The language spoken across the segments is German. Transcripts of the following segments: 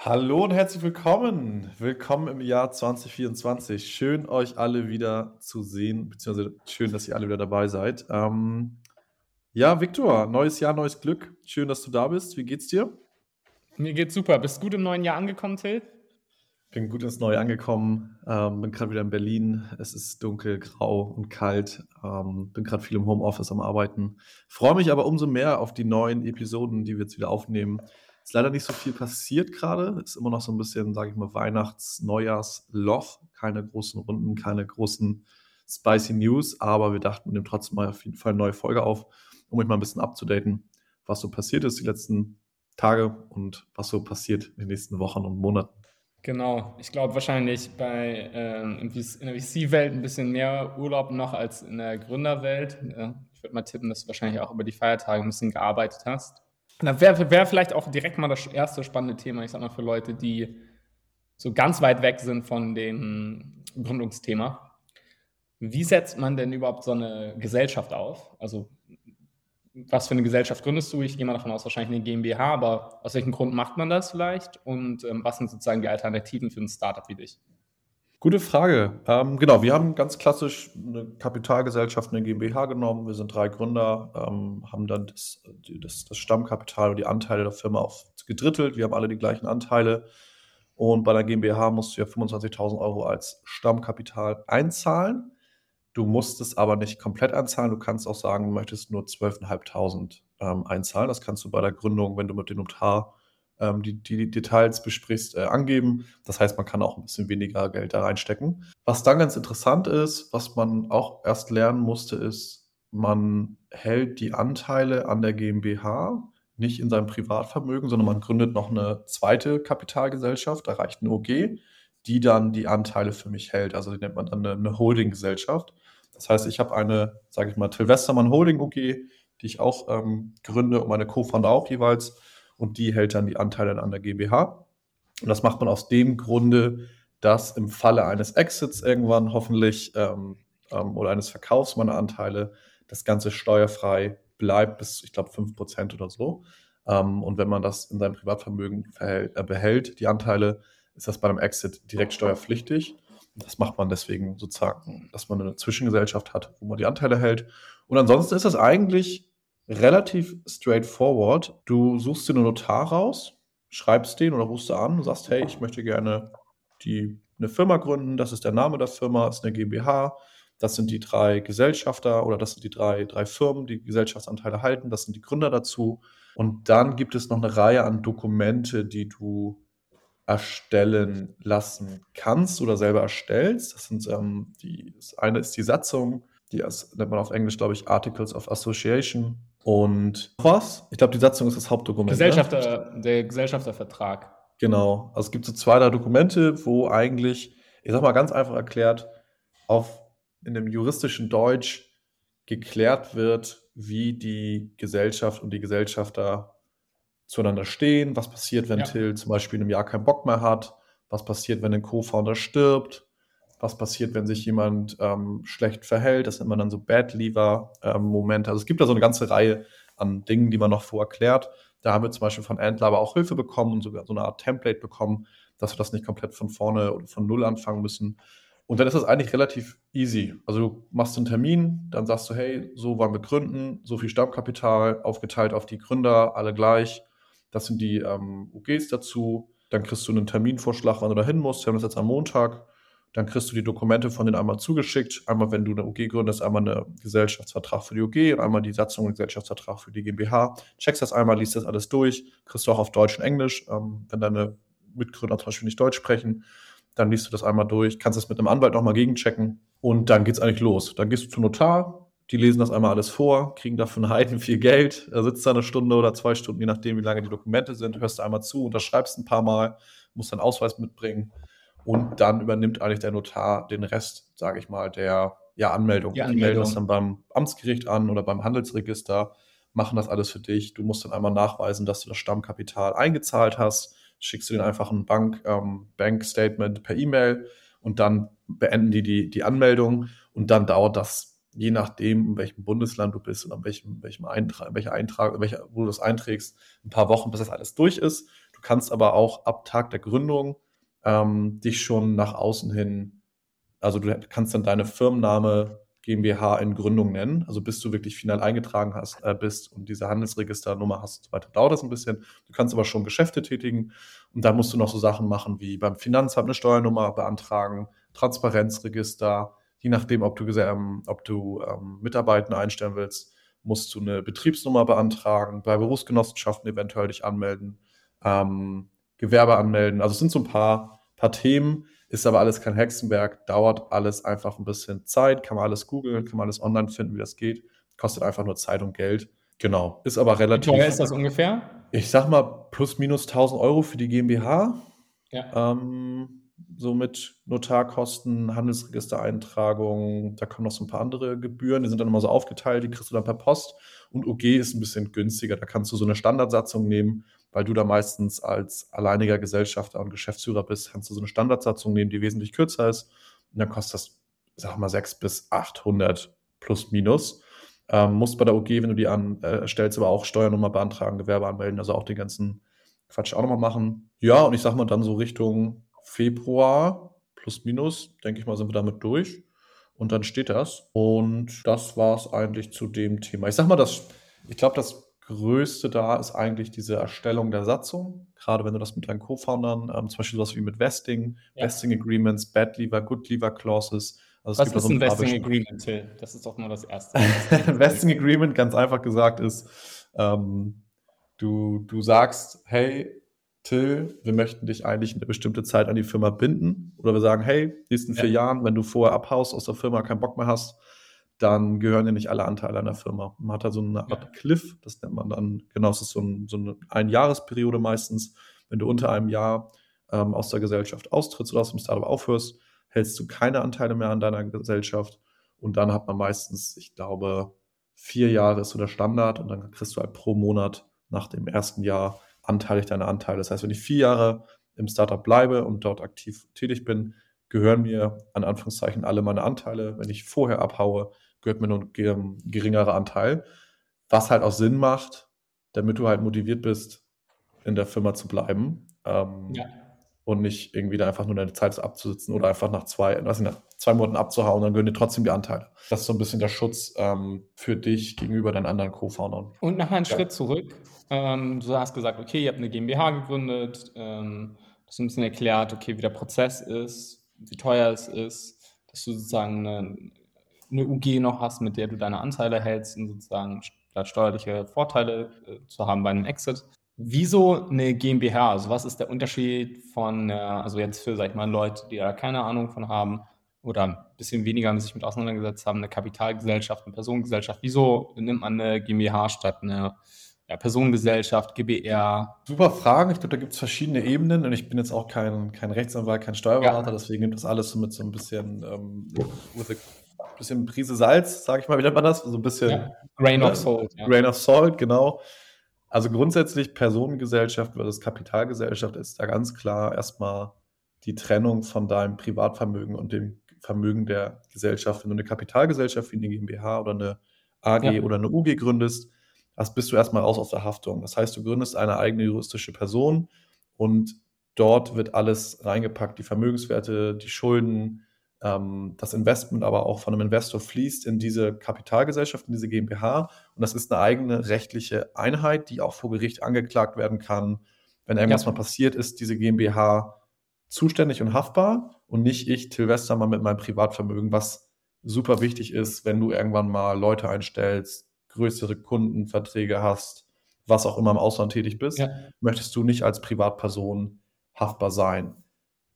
Hallo und herzlich willkommen. Willkommen im Jahr 2024. Schön, euch alle wieder zu sehen, beziehungsweise schön, dass ihr alle wieder dabei seid. Ähm, ja, Viktor, neues Jahr, neues Glück. Schön, dass du da bist. Wie geht's dir? Mir geht's super. Bist du gut im neuen Jahr angekommen, Till? Bin gut ins Neue angekommen. Ähm, bin gerade wieder in Berlin. Es ist dunkel, grau und kalt. Ähm, bin gerade viel im Homeoffice am Arbeiten. Freue mich aber umso mehr auf die neuen Episoden, die wir jetzt wieder aufnehmen. Ist leider nicht so viel passiert gerade. Ist immer noch so ein bisschen, sage ich mal, Weihnachts-, Neujahrs-Loch. Keine großen Runden, keine großen spicy News. Aber wir dachten, wir nehmen trotzdem mal auf jeden Fall eine neue Folge auf, um euch mal ein bisschen abzudaten, was so passiert ist die letzten Tage und was so passiert in den nächsten Wochen und Monaten. Genau, ich glaube wahrscheinlich bei ähm, in der VC-Welt ein bisschen mehr Urlaub noch als in der Gründerwelt. Ich würde mal tippen, dass du wahrscheinlich auch über die Feiertage ein bisschen gearbeitet hast. Da wäre wär vielleicht auch direkt mal das erste spannende Thema, ich sag mal, für Leute, die so ganz weit weg sind von dem Gründungsthema. Wie setzt man denn überhaupt so eine Gesellschaft auf? Also, was für eine Gesellschaft gründest du? Ich gehe mal davon aus, wahrscheinlich eine GmbH, aber aus welchem Grund macht man das vielleicht? Und ähm, was sind sozusagen die Alternativen für ein Startup wie dich? Gute Frage. Ähm, genau, wir haben ganz klassisch eine Kapitalgesellschaft, eine GmbH genommen. Wir sind drei Gründer, ähm, haben dann das, das, das, Stammkapital und die Anteile der Firma auf gedrittelt. Wir haben alle die gleichen Anteile. Und bei einer GmbH musst du ja 25.000 Euro als Stammkapital einzahlen. Du musst es aber nicht komplett einzahlen. Du kannst auch sagen, du möchtest nur 12.500 ähm, einzahlen. Das kannst du bei der Gründung, wenn du mit dem Notar ähm, die, die Details besprichst, äh, angeben. Das heißt, man kann auch ein bisschen weniger Geld da reinstecken. Was dann ganz interessant ist, was man auch erst lernen musste, ist, man hält die Anteile an der GmbH nicht in seinem Privatvermögen, sondern man gründet noch eine zweite Kapitalgesellschaft, da reicht eine OG, die dann die Anteile für mich hält. Also die nennt man dann eine, eine Holdinggesellschaft. Das heißt, ich habe eine, sage ich mal, Till Westermann Holding OG, die ich auch ähm, gründe und meine Co-Founder auch jeweils und die hält dann die Anteile an der GmbH. Und das macht man aus dem Grunde, dass im Falle eines Exits irgendwann hoffentlich ähm, ähm, oder eines Verkaufs meiner Anteile das Ganze steuerfrei bleibt bis, ich glaube, 5% oder so. Ähm, und wenn man das in seinem Privatvermögen äh, behält, die Anteile, ist das bei einem Exit direkt steuerpflichtig. Das macht man deswegen sozusagen, dass man eine Zwischengesellschaft hat, wo man die Anteile hält. Und ansonsten ist das eigentlich relativ straightforward. Du suchst dir einen Notar raus, schreibst den oder rufst du an und sagst, hey, ich möchte gerne die, eine Firma gründen, das ist der Name der Firma, ist eine GmbH, das sind die drei Gesellschafter oder das sind die drei, drei Firmen, die Gesellschaftsanteile halten, das sind die Gründer dazu. Und dann gibt es noch eine Reihe an Dokumente, die du erstellen lassen kannst oder selber erstellst. Das sind ähm, die, das eine ist die Satzung, die nennt man auf Englisch, glaube ich, Articles of Association. Und was? Ich glaube, die Satzung ist das Hauptdokument. Ne? Gesellschafter, ne? Der Gesellschaftervertrag. Genau. Also es gibt so zwei, drei Dokumente, wo eigentlich, ich sag mal ganz einfach erklärt, auf in dem juristischen Deutsch geklärt wird, wie die Gesellschaft und die Gesellschafter zueinander stehen, was passiert, wenn ja. Till zum Beispiel in einem Jahr keinen Bock mehr hat, was passiert, wenn ein Co-Founder stirbt, was passiert, wenn sich jemand ähm, schlecht verhält. Das nennt man dann so Bad Lever-Momente. Ähm, also es gibt da so eine ganze Reihe an Dingen, die man noch vorerklärt. Da haben wir zum Beispiel von Antler aber auch Hilfe bekommen und sogar so eine Art Template bekommen, dass wir das nicht komplett von vorne oder von Null anfangen müssen. Und dann ist das eigentlich relativ easy. Also du machst einen Termin, dann sagst du, hey, so wollen wir gründen, so viel Stammkapital, aufgeteilt auf die Gründer, alle gleich. Das sind die ähm, UGs dazu. Dann kriegst du einen Terminvorschlag, wann du da hin musst. Wir haben das jetzt am Montag. Dann kriegst du die Dokumente von denen einmal zugeschickt. Einmal, wenn du eine UG gründest, einmal einen Gesellschaftsvertrag für die UG und einmal die Satzung und Gesellschaftsvertrag für die GmbH. Checkst das einmal, liest das alles durch, kriegst du auch auf Deutsch und Englisch. Ähm, wenn deine Mitgründer zum Beispiel nicht Deutsch sprechen, dann liest du das einmal durch, kannst das mit einem Anwalt nochmal gegenchecken und dann geht's eigentlich los. Dann gehst du zum Notar, die lesen das einmal alles vor, kriegen dafür einen Heiden viel Geld, da sitzt da eine Stunde oder zwei Stunden, je nachdem, wie lange die Dokumente sind, hörst du einmal zu, unterschreibst ein paar Mal, musst deinen Ausweis mitbringen und dann übernimmt eigentlich der Notar den Rest, sage ich mal, der ja, Anmeldung. Die, Anmeldung. die melden das dann beim Amtsgericht an oder beim Handelsregister, machen das alles für dich. Du musst dann einmal nachweisen, dass du das Stammkapital eingezahlt hast. Schickst du den einfach ein Bank, ähm, Bankstatement per E-Mail und dann beenden die, die die Anmeldung und dann dauert das je nachdem, in welchem Bundesland du bist und an welchem, welchem Eintrag, welcher Eintrag, welcher, wo du das einträgst, ein paar Wochen, bis das alles durch ist. Du kannst aber auch ab Tag der Gründung ähm, dich schon nach außen hin, also du kannst dann deine Firmenname GmbH in Gründung nennen. Also bis du wirklich final eingetragen hast, äh, bist und diese Handelsregisternummer hast, so weiter dauert das ein bisschen. Du kannst aber schon Geschäfte tätigen und dann musst du noch so Sachen machen wie beim Finanzamt eine Steuernummer beantragen, Transparenzregister, je nachdem, ob du, ähm, ob du ähm, Mitarbeiter einstellen willst, musst du eine Betriebsnummer beantragen, bei Berufsgenossenschaften eventuell dich anmelden, ähm, Gewerbe anmelden. Also es sind so ein paar, paar Themen, ist aber alles kein Hexenwerk, dauert alles einfach ein bisschen Zeit, kann man alles googeln, kann man alles online finden, wie das geht. Kostet einfach nur Zeit und Geld. Genau, ist aber relativ. Wie teuer ist das ungefähr? Ich sag mal plus minus 1000 Euro für die GmbH. Ja. Ähm, so mit Notarkosten, Handelsregistereintragung, da kommen noch so ein paar andere Gebühren, die sind dann immer so aufgeteilt, die kriegst du dann per Post. Und OG ist ein bisschen günstiger, da kannst du so eine Standardsatzung nehmen weil du da meistens als alleiniger Gesellschafter und Geschäftsführer bist, kannst du so eine Standardsatzung nehmen, die wesentlich kürzer ist. Und dann kostet das, sag mal, 600 bis 800 plus minus. Ähm, musst bei der OG, wenn du die anstellst, äh, aber auch Steuernummer beantragen, Gewerbe anmelden, also auch den ganzen Quatsch auch nochmal machen. Ja, und ich sag mal dann so Richtung Februar plus minus, denke ich mal, sind wir damit durch. Und dann steht das. Und das war es eigentlich zu dem Thema. Ich sag mal, das, ich glaube, das Größte da ist eigentlich diese Erstellung der Satzung. Gerade wenn du das mit deinen Co-Foundern, ähm, zum Beispiel sowas wie mit Vesting, ja. Vesting Agreements, Bad Lever, Good Lever Clauses. Also Was ist ein Vesting Agreement, Till? Das ist doch nur das Erste. Vesting Agreement, ganz einfach gesagt, ist, ähm, du, du sagst, hey, Till, wir möchten dich eigentlich eine bestimmte Zeit an die Firma binden. Oder wir sagen, hey, nächsten ja. vier Jahren, wenn du vorher abhaust aus der Firma, keinen Bock mehr hast, dann gehören ja nicht alle Anteile an der Firma. Man hat da so eine Art ja. Cliff, das nennt man dann, genau, es ist so, ein, so eine Einjahresperiode meistens. Wenn du unter einem Jahr ähm, aus der Gesellschaft austrittst oder aus dem Startup aufhörst, hältst du keine Anteile mehr an deiner Gesellschaft. Und dann hat man meistens, ich glaube, vier Jahre ist so der Standard und dann kriegst du halt pro Monat nach dem ersten Jahr anteilig deine Anteile. Das heißt, wenn ich vier Jahre im Startup bleibe und dort aktiv tätig bin, gehören mir an Anführungszeichen alle meine Anteile. Wenn ich vorher abhaue, gehört mir nur ein geringerer Anteil. Was halt auch Sinn macht, damit du halt motiviert bist, in der Firma zu bleiben. Ähm, ja. Und nicht irgendwie da einfach nur deine Zeit abzusitzen oder einfach nach zwei, was nach zwei Monaten abzuhauen, dann gehören dir trotzdem die Anteile. Das ist so ein bisschen der Schutz ähm, für dich gegenüber deinen anderen Co-Foundern. Und noch einen ja. Schritt zurück. Ähm, du hast gesagt, okay, ihr habt eine GmbH gegründet, ähm, du hast ein bisschen erklärt, okay, wie der Prozess ist, wie teuer es ist, dass du sozusagen eine, eine UG noch hast, mit der du deine Anteile hältst und sozusagen steuerliche Vorteile äh, zu haben bei einem Exit. Wieso eine GmbH? Also was ist der Unterschied von, äh, also jetzt für, sag ich mal, Leute, die da keine Ahnung von haben oder ein bisschen weniger sich mit auseinandergesetzt haben, eine Kapitalgesellschaft, eine Personengesellschaft. Wieso nimmt man eine GmbH statt eine ja, Personengesellschaft, GBR? Super Fragen. Ich glaube, da gibt es verschiedene Ebenen und ich bin jetzt auch kein, kein Rechtsanwalt, kein Steuerberater, ja. deswegen nimmt das alles so mit so ein bisschen, ähm, bisschen Prise Salz, sage ich mal, wie nennt man das? So ein bisschen. Ja. Grain of äh, Salt. Grain of Salt, genau. Also grundsätzlich Personengesellschaft versus Kapitalgesellschaft ist da ganz klar erstmal die Trennung von deinem Privatvermögen und dem Vermögen der Gesellschaft. Wenn du eine Kapitalgesellschaft wie eine GmbH oder eine AG ja. oder eine UG gründest, das bist du erstmal raus aus der Haftung. Das heißt, du gründest eine eigene juristische Person und dort wird alles reingepackt, die Vermögenswerte, die Schulden, ähm, das Investment aber auch von einem Investor fließt in diese Kapitalgesellschaft, in diese GmbH. Und das ist eine eigene rechtliche Einheit, die auch vor Gericht angeklagt werden kann. Wenn irgendwas ja. mal passiert, ist diese GmbH zuständig und haftbar und nicht ich, Till Westermann, mit meinem Privatvermögen, was super wichtig ist, wenn du irgendwann mal Leute einstellst, größere Kundenverträge hast, was auch immer im Ausland tätig bist, ja. möchtest du nicht als Privatperson haftbar sein.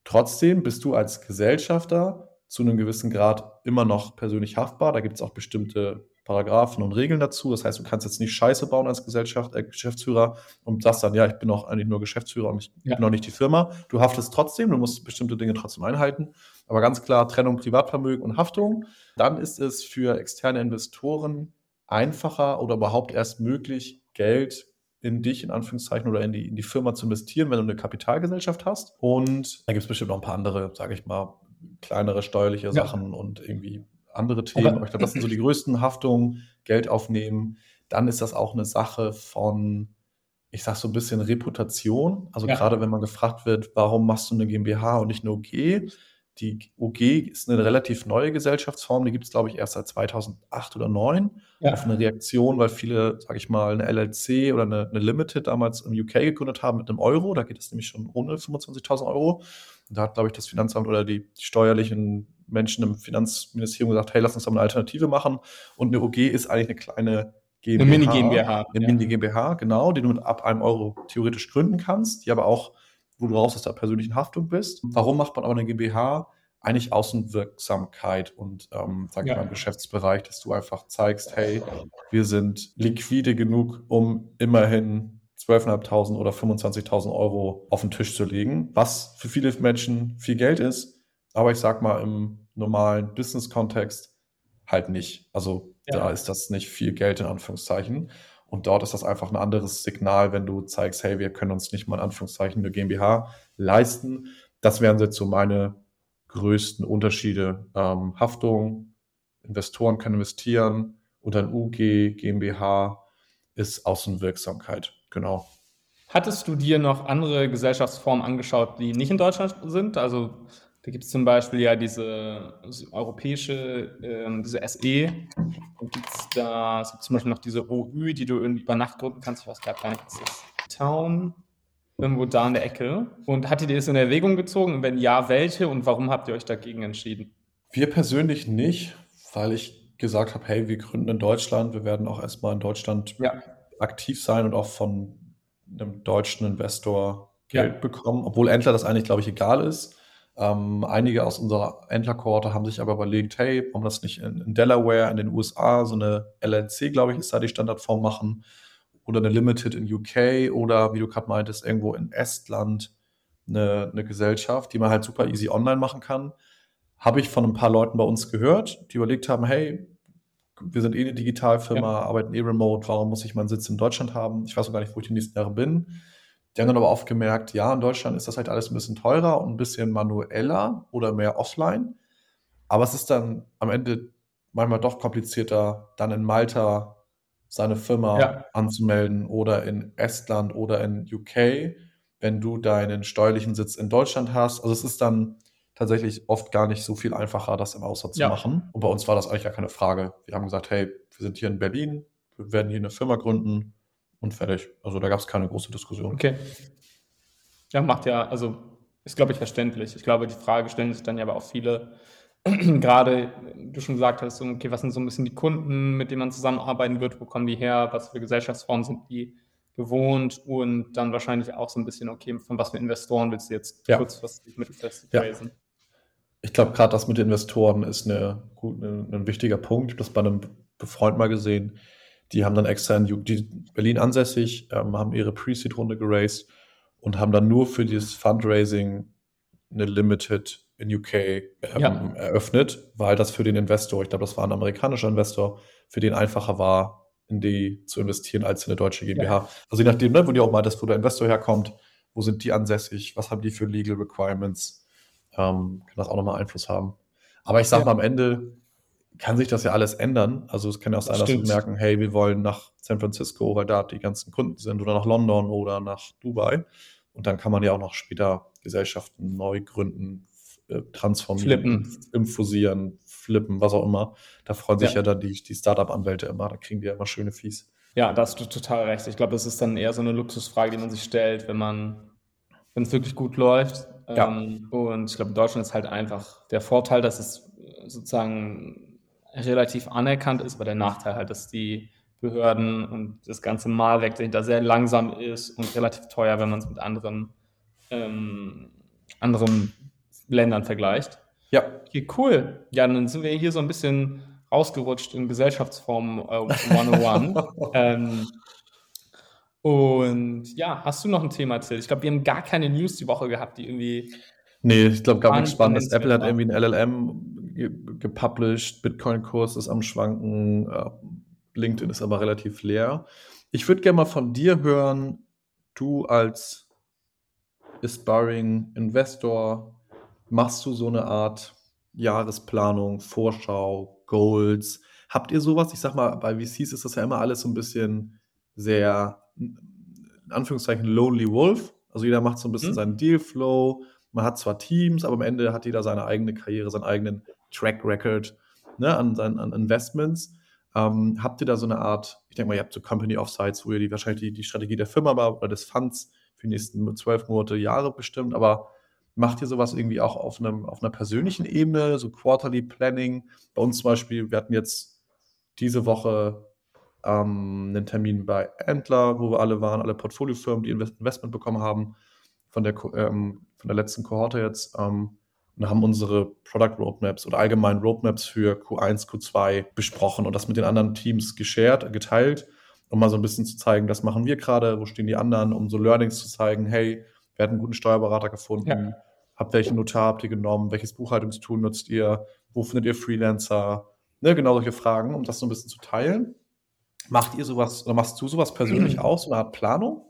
Trotzdem bist du als Gesellschafter zu einem gewissen Grad immer noch persönlich haftbar. Da gibt es auch bestimmte Paragraphen und Regeln dazu. Das heißt, du kannst jetzt nicht Scheiße bauen als Gesellschaft, äh, Geschäftsführer und sagst dann, ja, ich bin auch eigentlich nur Geschäftsführer und ich ja. bin auch nicht die Firma. Du haftest trotzdem, du musst bestimmte Dinge trotzdem einhalten. Aber ganz klar Trennung Privatvermögen und Haftung. Dann ist es für externe Investoren einfacher oder überhaupt erst möglich, Geld in dich, in Anführungszeichen, oder in die, in die Firma zu investieren, wenn du eine Kapitalgesellschaft hast. Und da gibt es bestimmt noch ein paar andere, sage ich mal, kleinere steuerliche ja. Sachen und irgendwie andere Themen. Aber, Aber ich glaube, das sind so die größten Haftungen, Geld aufnehmen. Dann ist das auch eine Sache von ich sag so ein bisschen Reputation. Also Ja. gerade wenn man gefragt wird, warum machst du eine GmbH und nicht eine OG? Die OG ist eine relativ neue Gesellschaftsform, die gibt es, glaube ich, erst seit 2008 oder 2009 Ja. auf eine Reaktion, weil viele, sage ich mal, eine LLC oder eine, eine Limited damals im UK gegründet haben mit einem Euro. Da geht es nämlich schon ohne 25.000 Euro. Und da hat, glaube ich, das Finanzamt oder die steuerlichen Menschen im Finanzministerium gesagt, hey, lass uns da mal eine Alternative machen. Und eine OG ist eigentlich eine kleine GmbH. Eine Mini-GmbH. Eine ja. Mini-GmbH, genau, die du mit ab einem Euro theoretisch gründen kannst, die aber auch, wo du raus aus der persönlichen Haftung bist. Warum macht man aber eine GmbH? Eigentlich Außenwirksamkeit und, ähm, sag ich Ja. mal, im Geschäftsbereich, dass du einfach zeigst, hey, wir sind liquide genug, um immerhin 12.500 oder 25.000 Euro auf den Tisch zu legen, was für viele Menschen viel Geld ist, aber ich sag mal im normalen Business-Kontext halt nicht. Also Ja. da ist das nicht viel Geld in Anführungszeichen. Und dort ist das einfach ein anderes Signal, wenn du zeigst, hey, wir können uns nicht mal in Anführungszeichen eine GmbH leisten. Das wären jetzt so meine größten Unterschiede. Ähm, Haftung, Investoren können investieren und ein UG, GmbH ist Außenwirksamkeit. Genau. Hattest du dir noch andere Gesellschaftsformen angeschaut, die nicht in Deutschland sind? Also da gibt es zum Beispiel ja diese europäische, ähm, diese SE. Dann gibt es da es gibt zum Beispiel noch diese OÜ, die du irgendwie über Nacht gründen kannst. Ich weiß gerade gar nicht, was das ist. Town, irgendwo da in der Ecke. Und hattet ihr das in Erwägung gezogen? Und wenn ja, welche? Und warum habt ihr euch dagegen entschieden? Wir persönlich nicht, weil ich gesagt habe, hey, wir gründen in Deutschland, wir werden auch erstmal in Deutschland Ja. aktiv sein und auch von einem deutschen Investor Ja. Geld bekommen, obwohl Entler das eigentlich, glaube ich, egal ist. Ähm, einige aus unserer Entler-Kohorte haben sich aber überlegt, hey, warum das nicht in, in Delaware, in den USA, so eine LLC, glaube ich, ist da die Standardform machen oder eine Limited in UK oder wie du gerade meintest, irgendwo in Estland eine, eine Gesellschaft, die man halt super easy online machen kann. Habe ich von ein paar Leuten bei uns gehört, die überlegt haben, hey, wir sind eh eine Digitalfirma, arbeiten eh remote, warum muss ich meinen Sitz in Deutschland haben? Ich weiß auch gar nicht, wo ich die nächsten Jahre bin. Die haben dann aber oft gemerkt, ja, in Deutschland ist das halt alles ein bisschen teurer und ein bisschen manueller oder mehr offline. Aber es ist dann am Ende manchmal doch komplizierter, dann in Malta seine Firma Ja. anzumelden oder in Estland oder in UK, wenn du deinen steuerlichen Sitz in Deutschland hast. Also es ist dann tatsächlich oft gar nicht so viel einfacher, das im Ausland zu Ja. machen. Und bei uns war das eigentlich gar keine Frage. Wir haben gesagt, hey, wir sind hier in Berlin, wir werden hier eine Firma gründen und fertig. Also da gab es keine große Diskussion. Okay. Ja, macht ja, also ist, glaube ich, verständlich. Ich glaube, die Frage stellen sich dann ja aber auch viele, gerade du schon gesagt hast, okay, was sind so ein bisschen die Kunden, mit denen man zusammenarbeiten wird, wo kommen die her, was für Gesellschaftsformen sind die gewohnt und dann wahrscheinlich auch so ein bisschen, okay, von was für Investoren willst du jetzt Ja. kurzfristig, mittelfristig Ja. raisen? Ich glaube, gerade das mit den Investoren ist eine, gut, eine, ein wichtiger Punkt. Ich habe das bei einem Befreund mal gesehen. Die haben dann extra in Ju- die Berlin ansässig, ähm, haben ihre Pre-Seed-Runde geraced und haben dann nur für dieses Fundraising eine Limited in UK ähm, Ja. eröffnet, weil das für den Investor, ich glaube, das war ein amerikanischer Investor, für den einfacher war, in die zu investieren als in eine deutsche GmbH. Also je nachdem, ne, wo du auch meintest, wo der Investor herkommt, wo sind die ansässig, was haben die für Legal Requirements, ähm, kann das auch nochmal Einfluss haben. Aber ich sage Ja. mal, am Ende kann sich das ja alles ändern. Also es kann ja auch sein, Das dass wir merken, hey, wir wollen nach San Francisco, weil da die ganzen Kunden sind, oder nach London oder nach Dubai. Und dann kann man ja auch noch später Gesellschaften neu gründen, äh, transformieren, Flippen. infusieren, flippen, was auch immer. Da freuen sich Ja. ja, dann die, die Startup-Anwälte immer, da kriegen die ja immer schöne Fees. Ja, da hast du total recht. Ich glaube, das ist dann eher so eine Luxusfrage, die man sich stellt, wenn man, wenn es wirklich gut läuft. Ja. Ähm, und ich glaube, in Deutschland ist halt einfach der Vorteil, dass es sozusagen relativ anerkannt ist, aber der Nachteil halt, dass die Behörden und das ganze Malwerk dahinter sehr langsam ist und relativ teuer, wenn man es mit anderen, ähm, anderen Ländern vergleicht. Ja, Okay, cool. Ja, dann sind wir hier so ein bisschen rausgerutscht in Gesellschaftsform äh, 101. ähm, und ja, hast du noch ein Thema, Till? Ich glaube, wir haben gar keine News die Woche gehabt, die irgendwie. Nee, ich glaube, gab nichts Spannend, Spannendes. Apple hat irgendwie ein LLM gepublished, Bitcoin-Kurs ist am Schwanken, äh, LinkedIn ist aber relativ leer. Ich würde gerne mal von dir hören, du als Aspiring Investor, machst du so eine Art Jahresplanung, Vorschau, Goals? Habt ihr sowas? Ich sag mal, bei VCs ist das ja immer alles so ein bisschen sehr in Anführungszeichen Lonely Wolf. Also jeder macht so ein bisschen mhm. seinen Dealflow. Man hat zwar Teams, aber am Ende hat jeder seine eigene Karriere, seinen eigenen Track Record ne, an, an, an Investments. Ähm, habt ihr da so eine Art, ich denke mal, ihr habt so Company Offsites, wo ihr die wahrscheinlich die, die Strategie der Firma oder des Funds für die nächsten zwölf Monate, Jahre bestimmt, aber macht ihr sowas irgendwie auch auf, einem, auf einer persönlichen Ebene, so Quarterly Planning? Bei uns zum Beispiel, wir hatten jetzt diese Woche ähm, einen Termin bei Entler, wo wir alle waren, alle Portfoliofirmen, die Investment bekommen haben von der, ähm, von der letzten Kohorte jetzt. Ähm, und haben unsere Product Roadmaps oder allgemein Roadmaps für Q1, Q2 besprochen und das mit den anderen Teams geshared, geteilt, um mal so ein bisschen zu zeigen, das machen wir gerade, wo stehen die anderen, um so Learnings zu zeigen, hey, wir hatten einen guten Steuerberater gefunden, ja. habt welchen Notar habt ihr genommen, welches Buchhaltungstool nutzt ihr, wo findet ihr Freelancer, ne, genau solche Fragen, um das so ein bisschen zu teilen. Macht ihr sowas oder machst du sowas persönlich auch, so eine Art Planung?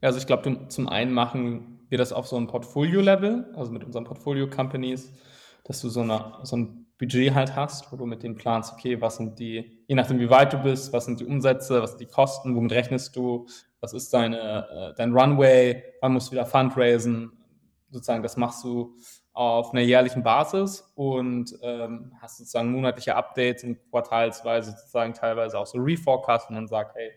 Also ich glaube, zum einen machen wir das auf so ein Portfolio-Level, also mit unseren Portfolio-Companies, dass du so, eine, so ein Budget halt hast, wo du mit dem planst, okay, was sind die, je nachdem wie weit du bist, was sind die Umsätze, was sind die Kosten, womit rechnest du, was ist deine, äh, dein Runway, wann musst du wieder Fundraisen, sozusagen, das machst du auf einer jährlichen Basis und ähm, hast sozusagen monatliche Updates und quartalsweise sozusagen teilweise auch so Reforecast und dann sagt, hey,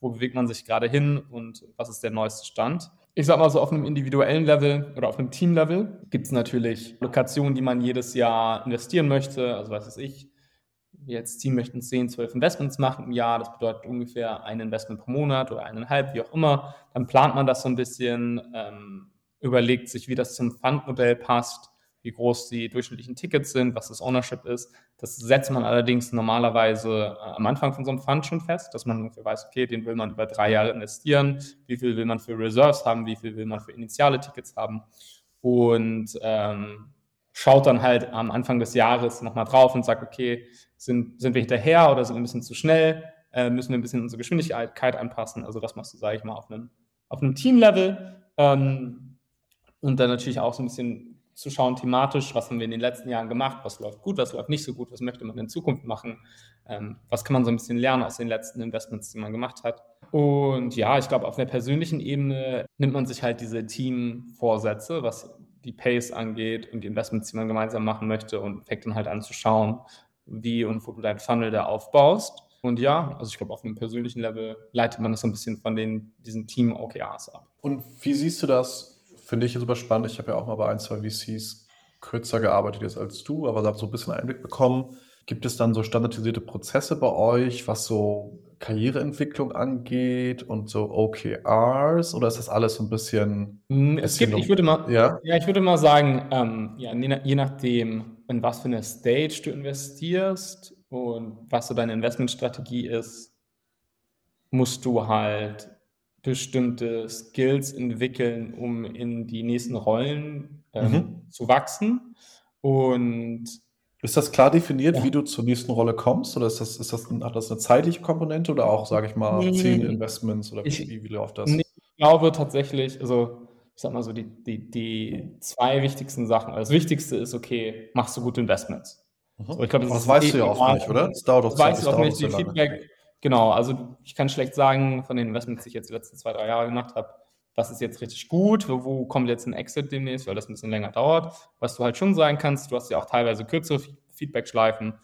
wo bewegt man sich gerade hin und was ist der neueste Stand ich sag mal so, auf einem individuellen Level oder auf einem Team-Level gibt es natürlich Lokationen, die man jedes Jahr investieren möchte. Also was weiß ich, wir als Team möchten 10, 12 Investments machen im Jahr. Das bedeutet ungefähr ein Investment pro Monat oder eineinhalb, wie auch immer. Dann plant man das so ein bisschen, ähm, überlegt sich, wie das zum Fundmodell passt wie groß die durchschnittlichen Tickets sind, was das Ownership ist. Das setzt man allerdings normalerweise äh, am Anfang von so einem Fund schon fest, dass man weiß, okay, den will man über drei Jahre investieren, wie viel will man für Reserves haben, wie viel will man für initiale Tickets haben und ähm, schaut dann halt am Anfang des Jahres nochmal drauf und sagt, okay, sind, sind wir hinterher oder sind wir ein bisschen zu schnell, äh, müssen wir ein bisschen unsere Geschwindigkeit anpassen. Also das machst du, sage ich mal, auf einem, auf einem Team-Level. Ähm, und dann natürlich auch so ein bisschen zu schauen thematisch, was haben wir in den letzten Jahren gemacht, was läuft gut, was läuft nicht so gut, was möchte man in Zukunft machen, ähm, was kann man so ein bisschen lernen aus den letzten Investments, die man gemacht hat. Und ja, ich glaube, auf einer persönlichen Ebene nimmt man sich halt diese Teamvorsätze, was die Pace angeht und die Investments, die man gemeinsam machen möchte und fängt dann halt an zu schauen, wie und wo du dein Funnel da aufbaust. Und ja, also ich glaube, auf einem persönlichen Level leitet man das so ein bisschen von den, diesen Team-OKRs ab. Und wie siehst du das finde ich super spannend. Ich habe ja auch mal bei ein, zwei VCs kürzer gearbeitet jetzt als du, aber da habe so ein bisschen Einblick bekommen. Gibt es dann so standardisierte Prozesse bei euch, was so Karriereentwicklung angeht und so OKRs oder ist das alles so ein bisschen? Hm, es gibt, ich würde mal, ja? ja, ich würde mal sagen, ähm, ja, je nachdem, in was für eine Stage du investierst und was so deine Investmentstrategie ist, musst du halt bestimmte Skills entwickeln, um in die nächsten Rollen ähm, mhm. zu wachsen. Und ist das klar definiert, ja. wie du zur nächsten Rolle kommst? Oder ist das, ist das, hat das eine zeitliche Komponente oder auch, sage ich mal, nee, zehn Investments oder ich, wie, wie läuft das? Nee, ich glaube tatsächlich, also ich sag mal so, die, die, die zwei wichtigsten Sachen. Also das Wichtigste ist, okay, machst du gute Investments. Mhm. So, ich glaub, das, das weißt du ja auch nicht, oder? Das dauert doch Zeit. Weißt du auch nicht. Die Feedback, Genau, also ich kann schlecht sagen, von den Investments, die ich jetzt die letzten zwei, drei Jahre gemacht habe, was ist jetzt richtig gut, wo, kommt jetzt ein Exit demnächst, weil das ein bisschen länger dauert. Was du halt schon sagen kannst, du hast ja auch teilweise kürzere Feedback-Schleifen,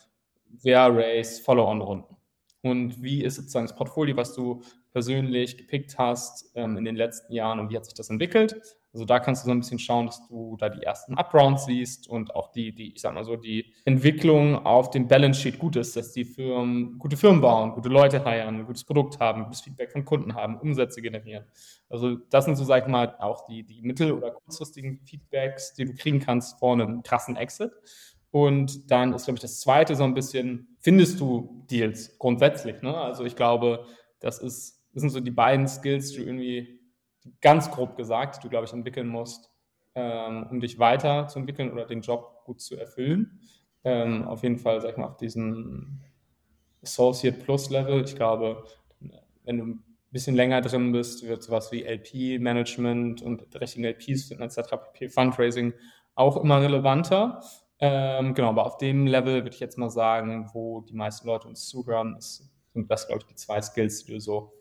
wer Race, Follow-on-Runden. Und wie ist sozusagen das Portfolio, was du persönlich gepickt hast ähm, in den letzten Jahren und wie hat sich das entwickelt? Also da kannst du so ein bisschen schauen, dass du da die ersten Uprounds siehst und auch die, die, ich sag mal so, die Entwicklung auf dem Balance Sheet gut ist, dass die Firmen gute Firmen bauen, gute Leute heiern, ein gutes Produkt haben, gutes Feedback von Kunden haben, Umsätze generieren. Also das sind so, sag ich mal, auch die, die mittel- oder kurzfristigen Feedbacks, die du kriegen kannst vor einem krassen Exit. Und dann ist, glaube ich, das zweite so ein bisschen, findest du Deals grundsätzlich? Ne? Also ich glaube, das ist, das sind so die beiden Skills, die du irgendwie ganz grob gesagt, du, glaube ich, entwickeln musst, ähm, um dich weiterzuentwickeln oder den Job gut zu erfüllen. Ähm, auf jeden Fall, sag ich mal, auf diesem Associate Plus Level. Ich glaube, wenn du ein bisschen länger drin bist, wird sowas wie LP-Management und richtigen LPs finden etc., PP Fundraising auch immer relevanter. Ähm, genau, aber auf dem Level würde ich jetzt mal sagen, wo die meisten Leute uns zuhören, sind das, glaube ich, die zwei Skills, die du so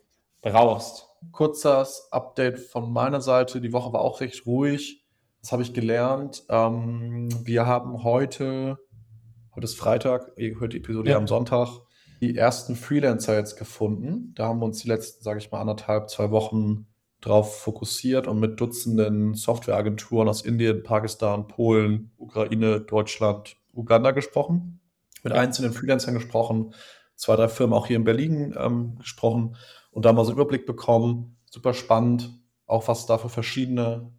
brauchst. Kurzes Update von meiner Seite. Die Woche war auch recht ruhig. Das habe ich gelernt. Ähm, wir haben heute, heute ist Freitag, ihr hört die Episode ja. am Sonntag, die ersten Freelancer jetzt gefunden. Da haben wir uns die letzten, sage ich mal, anderthalb, zwei Wochen drauf fokussiert und mit Dutzenden Softwareagenturen aus Indien, Pakistan, Polen, Ukraine, Deutschland, Uganda gesprochen. Mit einzelnen Freelancern gesprochen, zwei, drei Firmen auch hier in Berlin ähm, gesprochen und da mal so einen Überblick bekommen. Super spannend, auch was es da für verschiedene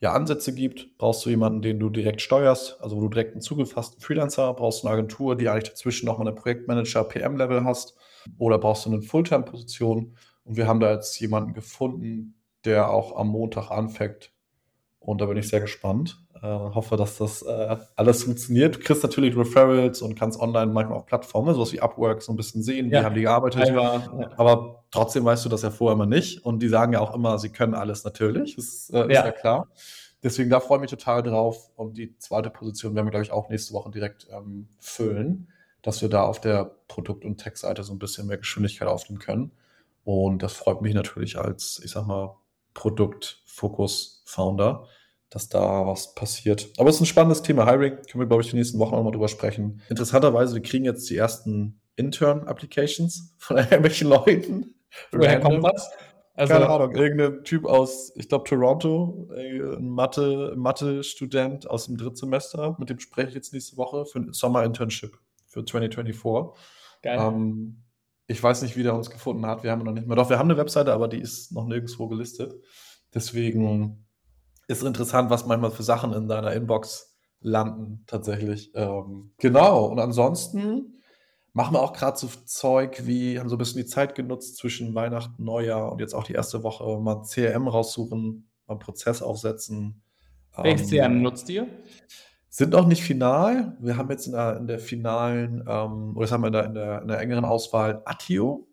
ja, Ansätze gibt. Brauchst du jemanden, den du direkt steuerst, also wo du direkt einen Zugriff hast, einen Freelancer, brauchst du eine Agentur, die eigentlich dazwischen nochmal eine Projektmanager, PM-Level hast, oder brauchst du eine Fulltime-Position und wir haben da jetzt jemanden gefunden, der auch am Montag anfängt. Und da bin ich sehr gespannt. Äh, hoffe, dass das äh, alles funktioniert. Du kriegst natürlich Referrals und kannst online manchmal auf Plattformen, sowas wie Upwork, so ein bisschen sehen, ja. wie haben die gearbeitet. Aber, Aber trotzdem weißt du das ja vorher immer nicht. Und die sagen ja auch immer, sie können alles natürlich. Das ist, äh, ja. ist ja klar. Deswegen da freue ich mich total drauf. Und die zweite Position werden wir, glaube ich, auch nächste Woche direkt ähm, füllen, dass wir da auf der Produkt- und Tech-Seite so ein bisschen mehr Geschwindigkeit aufnehmen können. Und das freut mich natürlich als, ich sag mal, Produktfokus-Founder, dass da was passiert. Aber es ist ein spannendes Thema. Hiring können wir, glaube ich, die nächsten Wochen auch mal drüber sprechen. Interessanterweise, wir kriegen jetzt die ersten Intern-Applications von irgendwelchen Leuten. Woher kommt das? Also, Keine Ahnung, irgendein Typ aus, ich glaube, Toronto, ein Mathe-Student Mathe aus dem Drittsemester, mit dem spreche ich jetzt nächste Woche für ein Sommer-Internship für 2024. Geil. Ähm, ich weiß nicht, wie der uns gefunden hat. Wir haben noch nicht mehr. Doch, wir haben eine Webseite, aber die ist noch nirgendwo gelistet. Deswegen ist es interessant, was manchmal für Sachen in deiner Inbox landen, tatsächlich. Ähm, genau. Und ansonsten machen wir auch gerade so Zeug wie, haben so ein bisschen die Zeit genutzt zwischen Weihnachten, Neujahr und jetzt auch die erste Woche mal CRM raussuchen, mal einen Prozess aufsetzen. Welches ähm, CRM nutzt ihr? Sind noch nicht final. Wir haben jetzt in der, in der finalen, ähm, oder haben wir in der, in der, in der engeren Auswahl Attio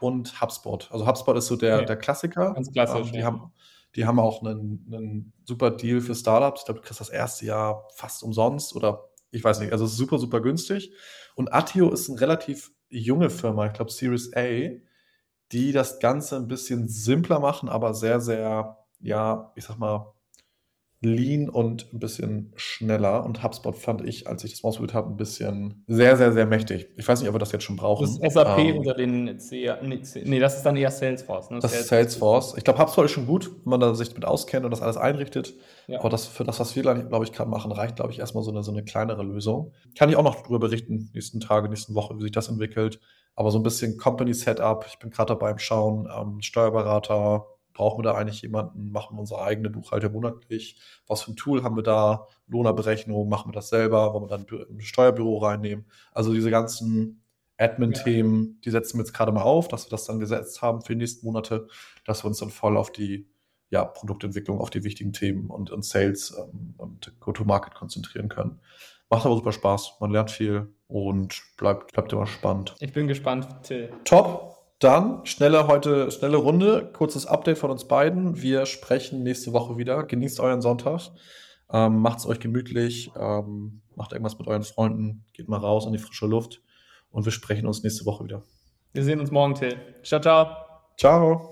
und HubSpot. Also HubSpot ist so der, okay. der Klassiker. Ganz klassisch. Ähm, die, ja. haben, die haben auch einen, einen super Deal für Startups. Ich glaube, du kriegst das erste Jahr fast umsonst oder ich weiß nicht. Also super, super günstig. Und Attio ist eine relativ junge Firma, ich glaube Series A, die das Ganze ein bisschen simpler machen, aber sehr, sehr, ja, ich sag mal, lean und ein bisschen schneller. Und HubSpot fand ich, als ich das ausprobiert habe, ein bisschen sehr, sehr, sehr mächtig. Ich weiß nicht, ob wir das jetzt schon brauchen. Das ist SAP ähm, unter den C nee, das ist dann eher Salesforce. Ne? Das ist Salesforce. Ich glaube, HubSpot ist schon gut, wenn man da sich mit auskennt und das alles einrichtet. Ja. Aber das, für das, was wir, glaube ich, gerade machen, reicht, glaube ich, erstmal so eine, so eine kleinere Lösung. Kann ich auch noch darüber berichten, nächsten Tage, nächsten Woche, wie sich das entwickelt. Aber so ein bisschen Company Setup. Ich bin gerade dabei im Schauen, ähm, Steuerberater, brauchen wir da eigentlich jemanden, machen wir unsere eigene Buchhalter monatlich, was für ein Tool haben wir da, Lohnerberechnung, machen wir das selber, wollen wir dann ein Steuerbüro reinnehmen. Also diese ganzen Admin-Themen, die setzen wir jetzt gerade mal auf, dass wir das dann gesetzt haben für die nächsten Monate, dass wir uns dann voll auf die ja, Produktentwicklung, auf die wichtigen Themen und, und Sales ähm, und Go-to-Market konzentrieren können. Macht aber super Spaß, man lernt viel und bleibt, bleibt immer spannend. Ich bin gespannt, Till. Top. Dann schnelle heute, schnelle Runde, kurzes Update von uns beiden. Wir sprechen nächste Woche wieder. Genießt euren Sonntag. Ähm, macht's euch gemütlich. Ähm, macht irgendwas mit euren Freunden. Geht mal raus in die frische Luft. Und wir sprechen uns nächste Woche wieder. Wir sehen uns morgen, Till. Ciao, ciao. Ciao.